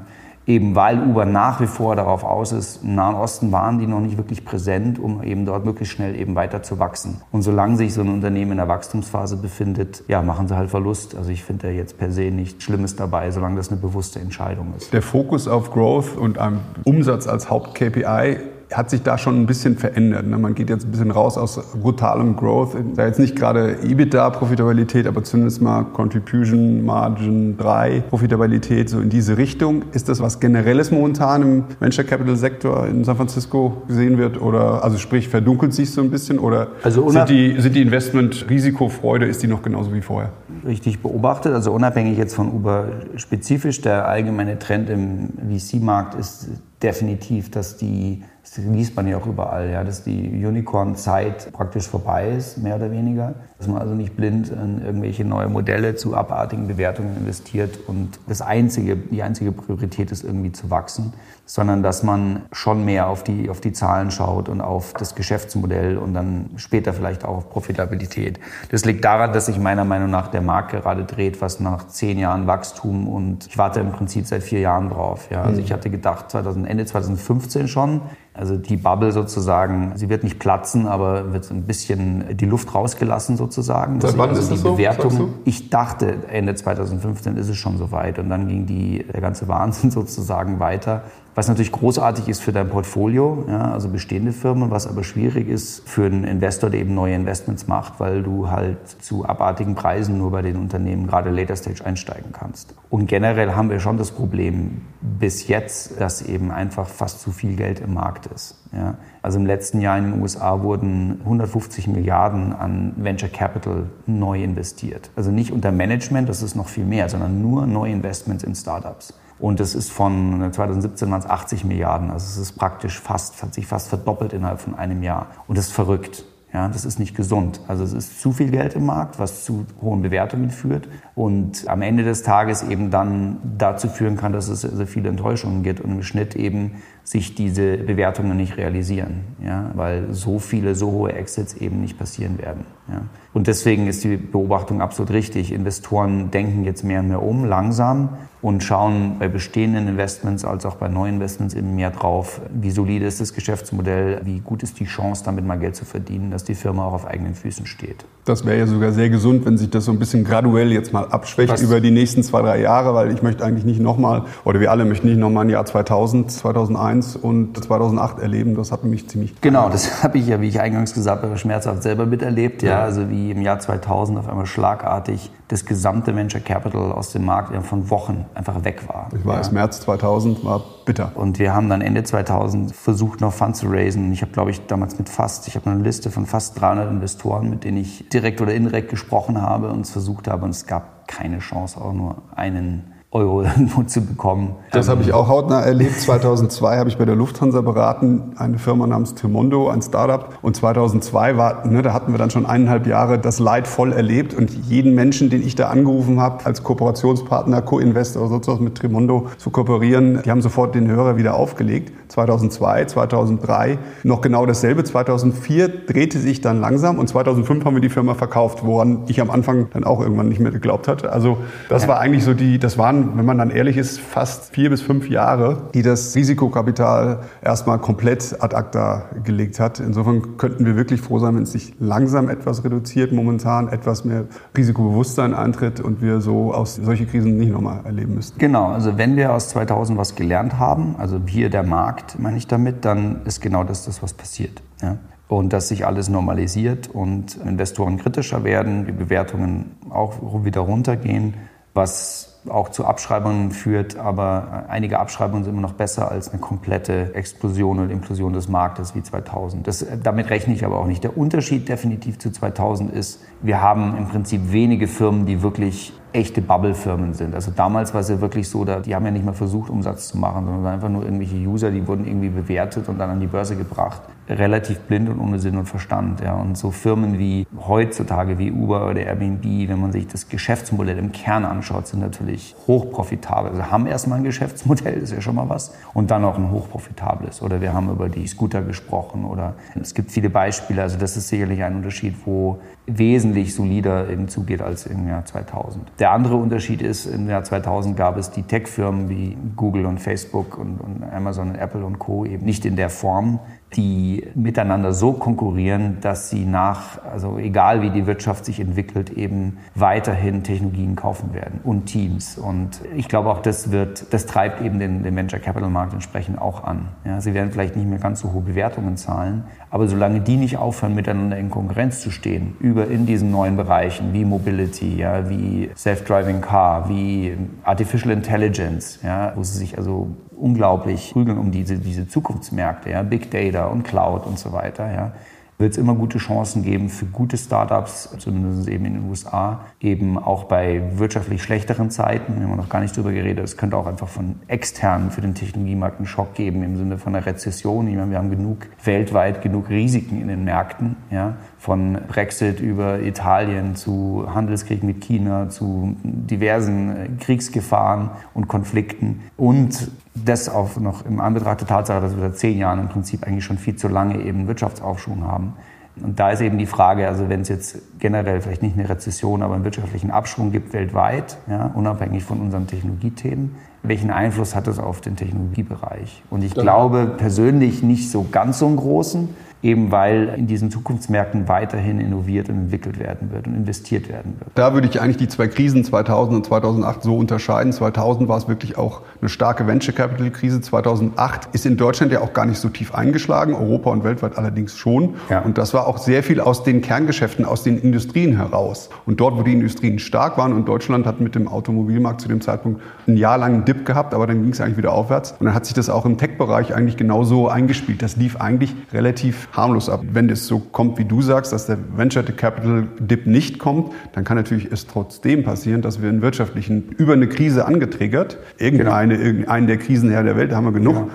eben weil Uber nach wie vor darauf aus ist, im Nahen Osten waren die noch nicht wirklich präsent, um eben dort möglichst schnell eben weiter zu wachsen. Und solange sich so ein Unternehmen in der Wachstumsphase befindet, ja, machen sie halt Verlust. Also ich finde da jetzt per se nichts Schlimmes dabei, solange das eine bewusste Entscheidung ist. Der Fokus auf Growth und einem Umsatz als Haupt-KPI hat sich da schon ein bisschen verändert. Ne? Man geht jetzt ein bisschen raus aus brutalem Growth. Da jetzt nicht gerade EBITDA-Profitabilität, aber zumindest mal Contribution Margin 3 Profitabilität, so in diese Richtung. Ist das was Generelles momentan im Venture Capital Sektor in San Francisco gesehen wird? Oder, also sprich, verdunkelt sich so ein bisschen? Oder also sind die, sind die Investment-Risikofreude, ist die noch genauso wie vorher? Richtig beobachtet, also unabhängig jetzt von Uber spezifisch, der allgemeine Trend im VC-Markt ist definitiv, dass die das liest man ja auch überall, ja, dass die Unicorn-Zeit praktisch vorbei ist, mehr oder weniger. Dass man also nicht blind in irgendwelche neue Modelle zu abartigen Bewertungen investiert und das einzige, die einzige Priorität ist irgendwie zu wachsen, sondern dass man schon mehr auf die, auf die Zahlen schaut und auf das Geschäftsmodell und dann später vielleicht auch auf Profitabilität. Das liegt daran, dass sich meiner Meinung nach der Markt gerade dreht, was nach zehn Jahren Wachstum und ich warte im Prinzip seit vier Jahren drauf. Ja. Also ich hatte gedacht, 2000, Ende 2015 schon, also die Bubble sozusagen, sie wird nicht platzen, aber wird ein bisschen die Luft rausgelassen sozusagen. Seit wann also ist die so, Bewertung, Ich dachte, Ende 2015 ist es schon soweit und dann ging die, der ganze Wahnsinn sozusagen weiter. Was natürlich großartig ist für dein Portfolio, ja, also bestehende Firmen, was aber schwierig ist für einen Investor, der eben neue Investments macht, weil du halt zu abartigen Preisen nur bei den Unternehmen gerade Later Stage einsteigen kannst. Und generell haben wir schon das Problem bis jetzt, dass eben einfach fast zu viel Geld im Markt ist. Ja. Also im letzten Jahr in den USA wurden 150 Milliarden an Venture Capital neu investiert. Also nicht unter Management, das ist noch viel mehr, sondern nur Neuinvestments in Startups. Und das ist von 2017 waren es 80 Milliarden. Also es ist praktisch fast, hat sich fast verdoppelt innerhalb von einem Jahr. Und das ist verrückt. Ja, das ist nicht gesund. Also es ist zu viel Geld im Markt, was zu hohen Bewertungen führt und am Ende des Tages eben dann dazu führen kann, dass es sehr viele Enttäuschungen gibt und im Schnitt eben sich diese Bewertungen nicht realisieren, ja, weil so viele, so hohe Exits eben nicht passieren werden. Ja. Und deswegen ist die Beobachtung absolut richtig. Investoren denken jetzt mehr und mehr um, langsam und schauen bei bestehenden Investments als auch bei neuen Investments eben mehr drauf, wie solide ist das Geschäftsmodell, wie gut ist die Chance, damit mal Geld zu verdienen, dass die Firma auch auf eigenen Füßen steht. Das wäre ja sogar sehr gesund, wenn sich das so ein bisschen graduell jetzt mal abschwächt Was? über die nächsten zwei, drei Jahre, weil ich möchte eigentlich nicht nochmal, oder wir alle möchten nicht nochmal ein Jahr 2000, 2001 und 2008 erleben. Das hat mich ziemlich... Genau, das habe ich ja, wie ich eingangs gesagt habe, schmerzhaft selber miterlebt. Ja, ja also wie im Jahr 2000 auf einmal schlagartig das gesamte Venture Capital aus dem Markt von Wochen einfach weg war. Ich weiß, ja. März 2000 war bitter. Und wir haben dann Ende 2000 versucht, noch Funds zu raisen. Ich habe, glaube ich, damals mit fast, ich habe eine Liste von fast 300 Investoren, mit denen ich direkt oder indirekt gesprochen habe und es versucht habe. Und es gab keine Chance, auch nur einen Euro zu bekommen. Das habe ich auch hautnah erlebt. 2002 habe ich bei der Lufthansa beraten, eine Firma namens Timondo, ein Startup. Und 2002 war, ne, da hatten wir dann schon eineinhalb Jahre das Leid voll erlebt. Und jeden Menschen, den ich da angerufen habe, als Kooperationspartner, Co-Investor oder sozusagen mit Timondo zu kooperieren, die haben sofort den Hörer wieder aufgelegt. 2002, 2003 noch genau dasselbe. 2004 drehte sich dann langsam und 2005 haben wir die Firma verkauft, woran ich am Anfang dann auch irgendwann nicht mehr geglaubt hatte. Also das ja. war eigentlich so die, das waren wenn man dann ehrlich ist, fast vier bis fünf Jahre, die das Risikokapital erstmal komplett ad acta gelegt hat. Insofern könnten wir wirklich froh sein, wenn es sich langsam etwas reduziert, momentan etwas mehr Risikobewusstsein eintritt und wir so aus solche Krisen nicht nochmal erleben müssten. Genau, also wenn wir aus 2000 was gelernt haben, also wir der Markt, meine ich damit, dann ist genau das das, was passiert. Ja? und dass sich alles normalisiert und Investoren kritischer werden, die Bewertungen auch wieder runtergehen, was auch zu Abschreibungen führt, aber einige Abschreibungen sind immer noch besser als eine komplette Explosion oder Implosion des Marktes wie 2000. Das, damit rechne ich aber auch nicht. Der Unterschied definitiv zu 2000 ist, wir haben im Prinzip wenige Firmen, die wirklich echte Bubble-Firmen sind. Also damals war es ja wirklich so, da, die haben ja nicht mal versucht, Umsatz zu machen, sondern einfach nur irgendwelche User, die wurden irgendwie bewertet und dann an die Börse gebracht. Relativ blind und ohne Sinn und Verstand. Ja. Und so Firmen wie heutzutage wie Uber oder Airbnb, wenn man sich das Geschäftsmodell im Kern anschaut, sind natürlich hochprofitabel. Also haben erstmal ein Geschäftsmodell, ist ja schon mal was, und dann auch ein hochprofitables. Oder wir haben über die Scooter gesprochen oder es gibt viele Beispiele. Also das ist sicherlich ein Unterschied, wo wesentlich solider eben zugeht als im Jahr 2000. Der andere Unterschied ist, im Jahr 2000 gab es die Tech-Firmen wie Google und Facebook und, und Amazon und Apple und Co. eben nicht in der Form, die miteinander so konkurrieren, dass sie nach, also egal wie die Wirtschaft sich entwickelt, eben weiterhin Technologien kaufen werden und Teams. Und ich glaube auch, das wird, das treibt eben den, den Venture Capital Markt entsprechend auch an. Ja, sie werden vielleicht nicht mehr ganz so hohe Bewertungen zahlen, aber solange die nicht aufhören, miteinander in Konkurrenz zu stehen, über in diesen neuen Bereichen wie Mobility, ja, wie Self-Driving Car, wie Artificial Intelligence, ja, wo sie sich also unglaublich prügeln um diese, diese Zukunftsmärkte, ja, Big Data und Cloud und so weiter, ja, wird es immer gute Chancen geben für gute Startups, zumindest eben in den USA, eben auch bei wirtschaftlich schlechteren Zeiten. Wir haben noch gar nicht darüber geredet. Es könnte auch einfach von externen für den Technologiemarkt einen Schock geben im Sinne von einer Rezession. Ich meine, wir haben genug weltweit genug Risiken in den Märkten, ja, von Brexit über Italien zu Handelskrieg mit China zu diversen äh, Kriegsgefahren und Konflikten und das auch noch im Anbetracht der Tatsache, dass wir seit zehn Jahren im Prinzip eigentlich schon viel zu lange eben Wirtschaftsaufschwung haben. Und da ist eben die Frage, also wenn es jetzt generell vielleicht nicht eine Rezession, aber einen wirtschaftlichen Abschwung gibt weltweit, ja, unabhängig von unseren Technologiethemen, welchen Einfluss hat das auf den Technologiebereich? Und ich glaube persönlich nicht so ganz so einen großen, eben weil in diesen Zukunftsmärkten weiterhin innoviert und entwickelt werden wird und investiert werden wird. Da würde ich eigentlich die zwei Krisen 2000 und 2008 so unterscheiden. 2000 war es wirklich auch eine starke Venture Capital Krise. 2008 ist in Deutschland ja auch gar nicht so tief eingeschlagen, Europa und weltweit allerdings schon. Ja. Und das war auch sehr viel aus den Kerngeschäften, aus den Industrien heraus. Und dort, wo die Industrien stark waren und Deutschland hat mit dem Automobilmarkt zu dem Zeitpunkt ein Jahr lang einen Dip gehabt, aber dann ging es eigentlich wieder aufwärts. Und dann hat sich das auch im Tech-Bereich eigentlich genauso eingespielt. Das lief eigentlich relativ harmlos ab. Wenn es so kommt, wie du sagst, dass der Venture Capital Dip nicht kommt, dann kann natürlich es trotzdem passieren, dass wir einen wirtschaftlichen, über eine Krise angetriggert, irgendeine, genau. irgendeinen der Krisenherren der Welt, da haben wir genug, genau.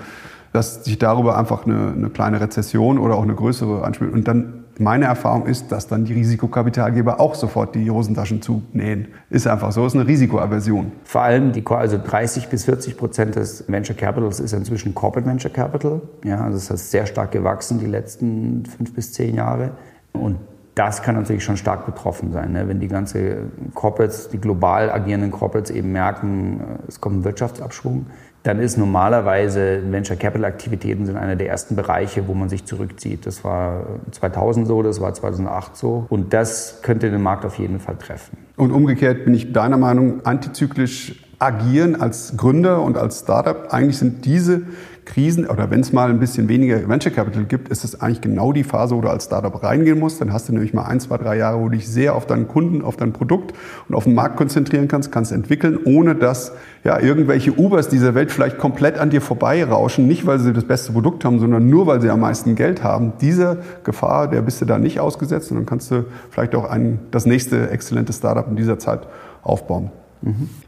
dass sich darüber einfach eine, eine kleine Rezession oder auch eine größere anspielt. Und dann meine Erfahrung ist, dass dann die Risikokapitalgeber auch sofort die Hosentaschen zunähen. Ist einfach so, ist eine Risikoaversion. Vor allem die, also 30 bis 40 Prozent des Venture Capitals ist inzwischen Corporate Venture Capital. Ja, also das ist sehr stark gewachsen die letzten fünf bis zehn Jahre. Und das kann natürlich schon stark betroffen sein, ne? wenn die ganze Corporates, die global agierenden Corporates eben merken, es kommt ein Wirtschaftsabschwung dann ist normalerweise Venture Capital Aktivitäten sind einer der ersten Bereiche, wo man sich zurückzieht. Das war 2000 so, das war 2008 so. Und das könnte den Markt auf jeden Fall treffen. Und umgekehrt bin ich deiner Meinung, antizyklisch agieren als Gründer und als Startup. Eigentlich sind diese Krisen oder wenn es mal ein bisschen weniger Venture Capital gibt, ist es eigentlich genau die Phase, wo du als Startup reingehen musst. Dann hast du nämlich mal ein, zwei, drei Jahre, wo du dich sehr auf deinen Kunden, auf dein Produkt und auf den Markt konzentrieren kannst, kannst entwickeln, ohne dass ja irgendwelche Ubers dieser Welt vielleicht komplett an dir vorbeirauschen, nicht weil sie das beste Produkt haben, sondern nur weil sie am meisten Geld haben. Diese Gefahr, der bist du da nicht ausgesetzt und dann kannst du vielleicht auch ein, das nächste exzellente Startup in dieser Zeit aufbauen.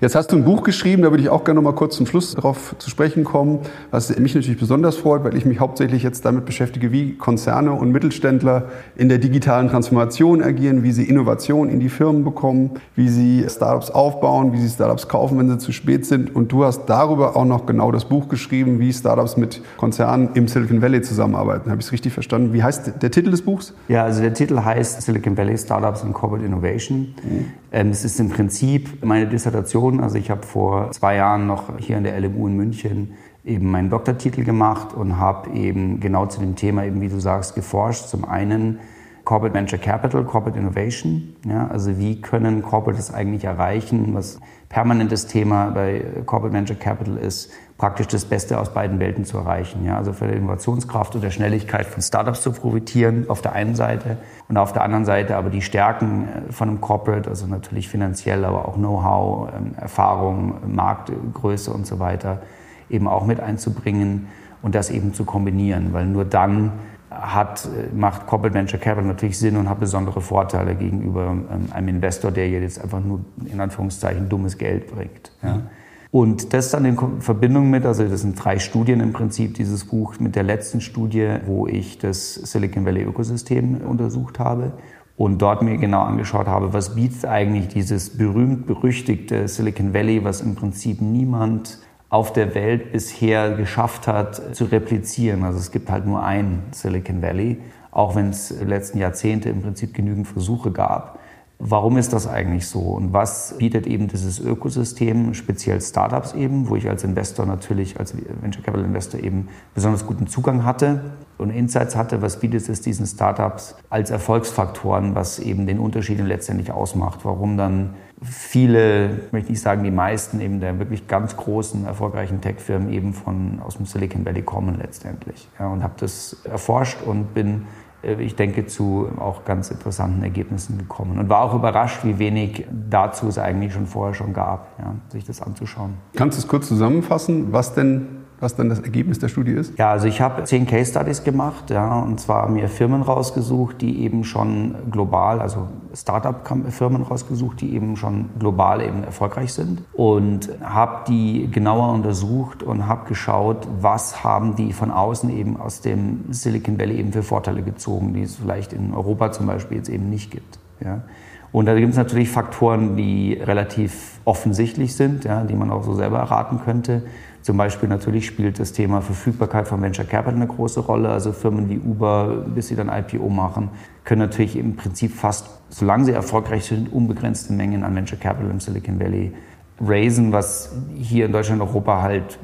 Jetzt hast du ein Buch geschrieben, da würde ich auch gerne noch mal kurz zum Schluss darauf zu sprechen kommen, was mich natürlich besonders freut, weil ich mich hauptsächlich jetzt damit beschäftige, wie Konzerne und Mittelständler in der digitalen Transformation agieren, wie sie Innovation in die Firmen bekommen, wie sie Startups aufbauen, wie sie Startups kaufen, wenn sie zu spät sind. Und du hast darüber auch noch genau das Buch geschrieben, wie Startups mit Konzernen im Silicon Valley zusammenarbeiten. Habe ich es richtig verstanden? Wie heißt der Titel des Buchs? Ja, also der Titel heißt Silicon Valley Startups and Corporate Innovation. Mhm. Ähm, es ist im Prinzip meine Dissertation. Also ich habe vor zwei Jahren noch hier an der LMU in München eben meinen Doktortitel gemacht und habe eben genau zu dem Thema, eben wie du sagst, geforscht. Zum einen Corporate Venture Capital, Corporate Innovation. Ja, also wie können Corporates eigentlich erreichen, was permanentes Thema bei Corporate Venture Capital ist, praktisch das Beste aus beiden Welten zu erreichen. Ja, also für die Innovationskraft und der Schnelligkeit von Startups zu profitieren auf der einen Seite und auf der anderen Seite aber die Stärken äh, von einem Corporate, also natürlich finanziell, aber auch Know-how, ähm, Erfahrung, Marktgröße und so weiter, eben auch mit einzubringen und das eben zu kombinieren, weil nur dann hat, äh, macht Corporate Venture Capital natürlich Sinn und hat besondere Vorteile gegenüber ähm, einem Investor, der jetzt einfach nur in Anführungszeichen dummes Geld bringt. Ja. Und das dann in Verbindung mit, also das sind drei Studien im Prinzip, dieses Buch mit der letzten Studie, wo ich das Silicon Valley Ökosystem untersucht habe und dort mir genau angeschaut habe, was bietet eigentlich dieses berühmt-berüchtigte Silicon Valley, was im Prinzip niemand auf der Welt bisher geschafft hat zu replizieren. Also es gibt halt nur ein Silicon Valley, auch wenn es den letzten Jahrzehnte im Prinzip genügend Versuche gab. Warum ist das eigentlich so und was bietet eben dieses Ökosystem, speziell Startups eben, wo ich als Investor natürlich, als Venture Capital Investor eben besonders guten Zugang hatte und Insights hatte, was bietet es diesen Startups als Erfolgsfaktoren, was eben den Unterschied letztendlich ausmacht, warum dann viele, ich möchte nicht sagen die meisten eben der wirklich ganz großen, erfolgreichen Tech-Firmen eben von, aus dem Silicon Valley kommen letztendlich. Ja, und habe das erforscht und bin ich denke, zu auch ganz interessanten Ergebnissen gekommen. Und war auch überrascht, wie wenig dazu es eigentlich schon vorher schon gab, ja, sich das anzuschauen. Kannst du es kurz zusammenfassen, was denn was dann das Ergebnis der Studie ist? Ja, also ich habe zehn Case Studies gemacht, ja, und zwar mir Firmen rausgesucht, die eben schon global, also Startup-Firmen rausgesucht, die eben schon global eben erfolgreich sind und habe die genauer untersucht und habe geschaut, was haben die von außen eben aus dem Silicon Valley eben für Vorteile gezogen, die es vielleicht in Europa zum Beispiel jetzt eben nicht gibt. Ja. Und da gibt es natürlich Faktoren, die relativ offensichtlich sind, ja, die man auch so selber erraten könnte. Zum Beispiel natürlich spielt das Thema Verfügbarkeit von Venture Capital eine große Rolle. Also Firmen wie Uber, bis sie dann IPO machen, können natürlich im Prinzip fast, solange sie erfolgreich sind, unbegrenzte Mengen an Venture Capital im Silicon Valley raisen, was hier in Deutschland und Europa halt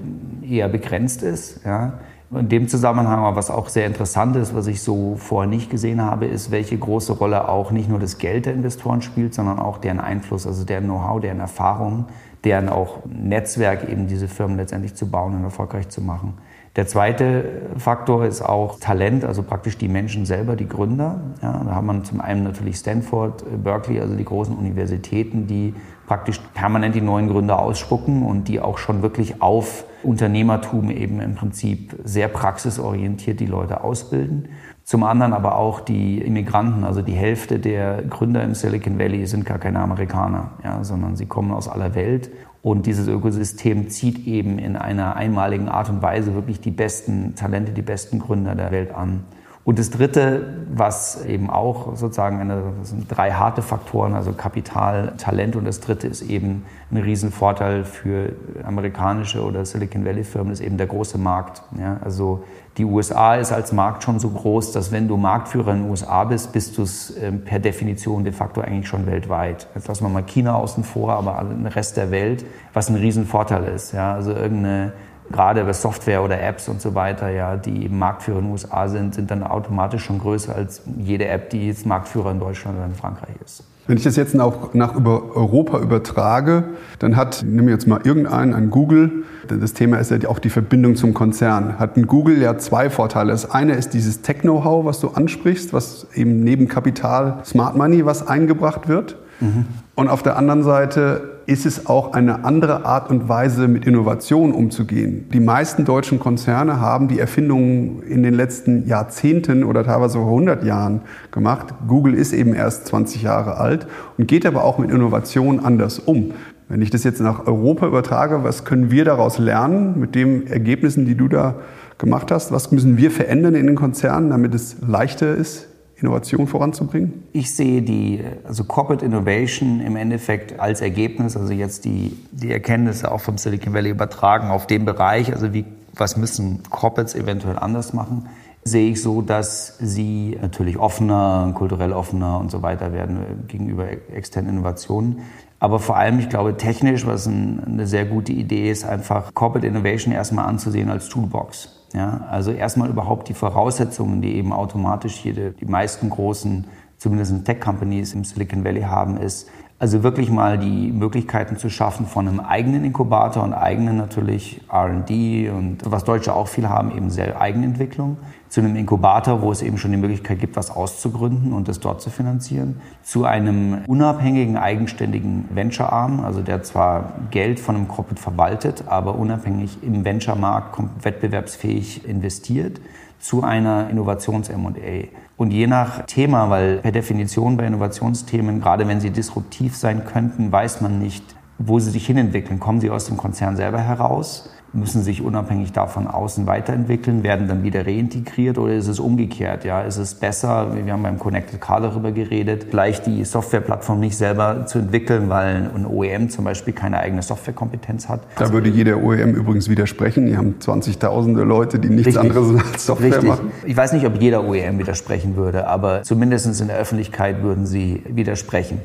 eher begrenzt ist. Ja. In dem Zusammenhang, was auch sehr interessant ist, was ich so vorher nicht gesehen habe, ist, welche große Rolle auch nicht nur das Geld der Investoren spielt, sondern auch deren Einfluss, also deren Know-how, deren Erfahrungen, deren auch Netzwerk eben diese Firmen letztendlich zu bauen und erfolgreich zu machen. Der zweite Faktor ist auch Talent, also praktisch die Menschen selber, die Gründer. Ja, da haben wir zum einen natürlich Stanford, Berkeley, also die großen Universitäten, die praktisch permanent die neuen Gründer ausspucken und die auch schon wirklich auf Unternehmertum eben im Prinzip sehr praxisorientiert die Leute ausbilden. Zum anderen aber auch die Immigranten, also die Hälfte der Gründer im Silicon Valley sind gar keine Amerikaner, ja, sondern sie kommen aus aller Welt. Und dieses Ökosystem zieht eben in einer einmaligen Art und Weise wirklich die besten Talente, die besten Gründer der Welt an. Und das Dritte, was eben auch sozusagen eine, das sind drei harte Faktoren, also Kapital, Talent und das Dritte ist eben ein Riesenvorteil für amerikanische oder Silicon Valley Firmen, ist eben der große Markt. Ja, also die USA ist als Markt schon so groß, dass wenn du Marktführer in den USA bist, bist du es ähm, per Definition de facto eigentlich schon weltweit. Jetzt lassen wir mal China außen vor, aber den Rest der Welt, was ein Riesenvorteil ist. Ja, also irgendeine gerade bei Software oder Apps und so weiter, ja, die eben Marktführer in den USA sind, sind dann automatisch schon größer als jede App, die jetzt Marktführer in Deutschland oder in Frankreich ist. Wenn ich das jetzt auch nach über Europa übertrage, dann hat, nehmen wir jetzt mal irgendeinen, ein Google, das Thema ist ja auch die Verbindung zum Konzern, hat ein Google ja zwei Vorteile. Das eine ist dieses Tech-Know-how, was du ansprichst, was eben neben Kapital, Smart Money, was eingebracht wird. Mhm. Und auf der anderen Seite ist es auch eine andere Art und Weise, mit Innovation umzugehen. Die meisten deutschen Konzerne haben die Erfindungen in den letzten Jahrzehnten oder teilweise vor 100 Jahren gemacht. Google ist eben erst 20 Jahre alt und geht aber auch mit Innovation anders um. Wenn ich das jetzt nach Europa übertrage, was können wir daraus lernen mit den Ergebnissen, die du da gemacht hast? Was müssen wir verändern in den Konzernen, damit es leichter ist, Innovation voranzubringen? Ich sehe die also Corporate Innovation im Endeffekt als Ergebnis, also jetzt die, die Erkenntnisse auch vom Silicon Valley übertragen auf den Bereich, also wie, was müssen Corporates eventuell anders machen, sehe ich so, dass sie natürlich offener, kulturell offener und so weiter werden gegenüber externen Innovationen. Aber vor allem, ich glaube, technisch, was eine sehr gute Idee ist, einfach Corporate Innovation erstmal anzusehen als Toolbox. Ja, also erstmal überhaupt die Voraussetzungen, die eben automatisch jede, die meisten großen, zumindest Tech-Companies im Silicon Valley haben, ist, also wirklich mal die Möglichkeiten zu schaffen von einem eigenen Inkubator und eigenen natürlich R&D und was Deutsche auch viel haben, eben sehr Eigenentwicklung, zu einem Inkubator, wo es eben schon die Möglichkeit gibt, was auszugründen und das dort zu finanzieren, zu einem unabhängigen, eigenständigen Venture-Arm, also der zwar Geld von einem Corporate verwaltet, aber unabhängig im Venture-Markt wettbewerbsfähig investiert, zu einer Innovations-M&A. Und je nach Thema, weil per Definition bei Innovationsthemen, gerade wenn sie disruptiv sein könnten, weiß man nicht, wo sie sich hinentwickeln. Kommen sie aus dem Konzern selber heraus? Müssen sich unabhängig davon außen weiterentwickeln, werden dann wieder reintegriert oder ist es umgekehrt? Ja, ist es besser, wir haben beim Connected Car darüber geredet, vielleicht die Softwareplattform nicht selber zu entwickeln, weil ein OEM zum Beispiel keine eigene Softwarekompetenz hat. Da würde jeder OEM übrigens widersprechen. Die haben 20.000 Leute, die nichts Richtig. anderes als Software Richtig. machen. Ich weiß nicht, ob jeder OEM widersprechen würde, aber zumindest in der Öffentlichkeit würden sie widersprechen.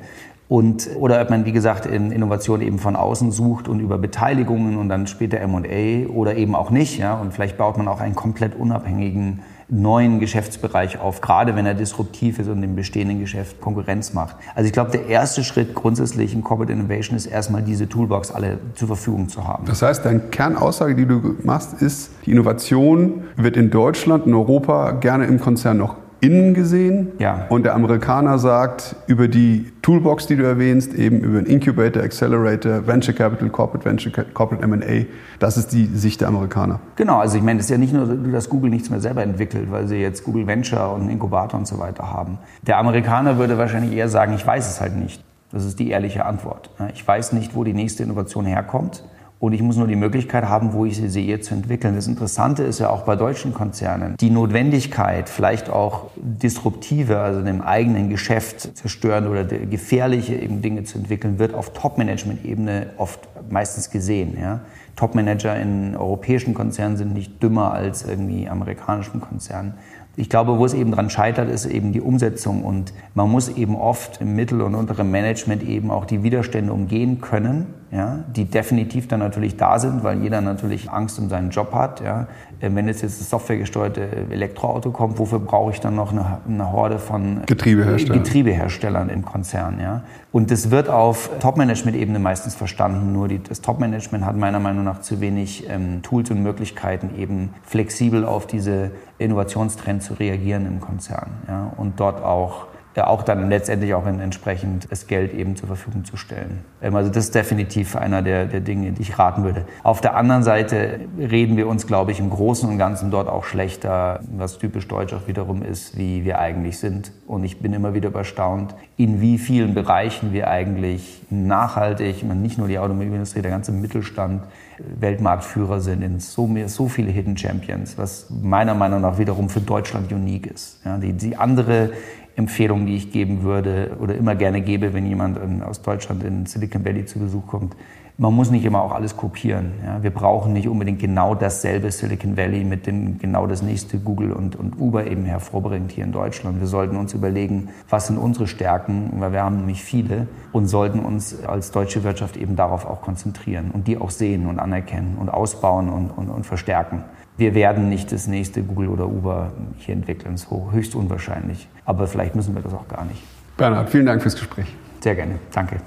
Und, oder ob man, wie gesagt, in Innovation eben von außen sucht und über Beteiligungen und dann später M&A oder eben auch nicht. Ja? Und vielleicht baut man auch einen komplett unabhängigen neuen Geschäftsbereich auf, gerade wenn er disruptiv ist und dem bestehenden Geschäft Konkurrenz macht. Also ich glaube, der erste Schritt grundsätzlich in Corporate Innovation ist erstmal diese Toolbox alle zur Verfügung zu haben. Das heißt, deine Kernaussage, die du machst, ist, die Innovation wird in Deutschland, in Europa gerne im Konzern noch innen gesehen. Ja. Und der Amerikaner sagt über die Toolbox, die du erwähnst, eben über den Incubator, Accelerator, Venture Capital, Corporate Venture, Corporate M&A. Das ist die Sicht der Amerikaner. Genau, also ich meine, es ist ja nicht nur, dass Google nichts mehr selber entwickelt, weil sie jetzt Google Venture und Inkubator und so weiter haben. Der Amerikaner würde wahrscheinlich eher sagen, ich weiß es halt nicht. Das ist die ehrliche Antwort. Ich weiß nicht, wo die nächste Innovation herkommt. Und ich muss nur die Möglichkeit haben, wo ich sie sehe, zu entwickeln. Das Interessante ist ja auch bei deutschen Konzernen, die Notwendigkeit, vielleicht auch disruptive, also dem eigenen Geschäft zerstören oder gefährliche eben Dinge zu entwickeln, wird auf Top-Management-Ebene oft meistens gesehen. Ja. Top-Manager in europäischen Konzernen sind nicht dümmer als irgendwie amerikanischen Konzernen. Ich glaube, wo es eben dran scheitert, ist eben die Umsetzung und man muss eben oft im mittel- und unteren Management eben auch die Widerstände umgehen können, ja, die definitiv dann natürlich da sind, weil jeder natürlich Angst um seinen Job hat. Ja. Äh, wenn jetzt das softwaregesteuerte Elektroauto kommt, wofür brauche ich dann noch eine, eine Horde von Getriebeherstellern. Getriebeherstellern im Konzern? Ja? Und das wird auf Top-Management-Ebene meistens verstanden. Nur die, das Top-Management hat meiner Meinung nach zu wenig ähm, Tools und Möglichkeiten, eben flexibel auf diese Innovationstrends zu reagieren im Konzern. Ja? Und dort auch auch dann letztendlich auch entsprechend das Geld eben zur Verfügung zu stellen. Ähm, also das ist definitiv einer der, der Dinge, die ich raten würde. Auf der anderen Seite reden wir uns, glaube ich, im Großen und Ganzen dort auch schlechter, was typisch deutsch auch wiederum ist, wie wir eigentlich sind. Und ich bin immer wieder erstaunt, in wie vielen Bereichen wir eigentlich nachhaltig, nicht nur die Automobilindustrie, der ganze Mittelstand, Weltmarktführer sind in so, so viele Hidden Champions, was meiner Meinung nach wiederum für Deutschland unique ist. Ja, die, die andere Empfehlung, die ich geben würde oder immer gerne gebe, wenn jemand aus Deutschland in Silicon Valley zu Besuch kommt. Man muss nicht immer auch alles kopieren. Ja. Wir brauchen nicht unbedingt genau dasselbe Silicon Valley mit dem genau das nächste Google und, und Uber eben hervorbringt hier in Deutschland. Wir sollten uns überlegen, was sind unsere Stärken, weil wir haben nämlich viele und sollten uns als deutsche Wirtschaft eben darauf auch konzentrieren und die auch sehen und anerkennen und ausbauen und, und, und verstärken. Wir werden nicht das nächste Google oder Uber hier entwickeln, das ist höchst unwahrscheinlich. Aber vielleicht müssen wir das auch gar nicht. Bernhard, vielen Dank fürs Gespräch. Sehr gerne. Danke.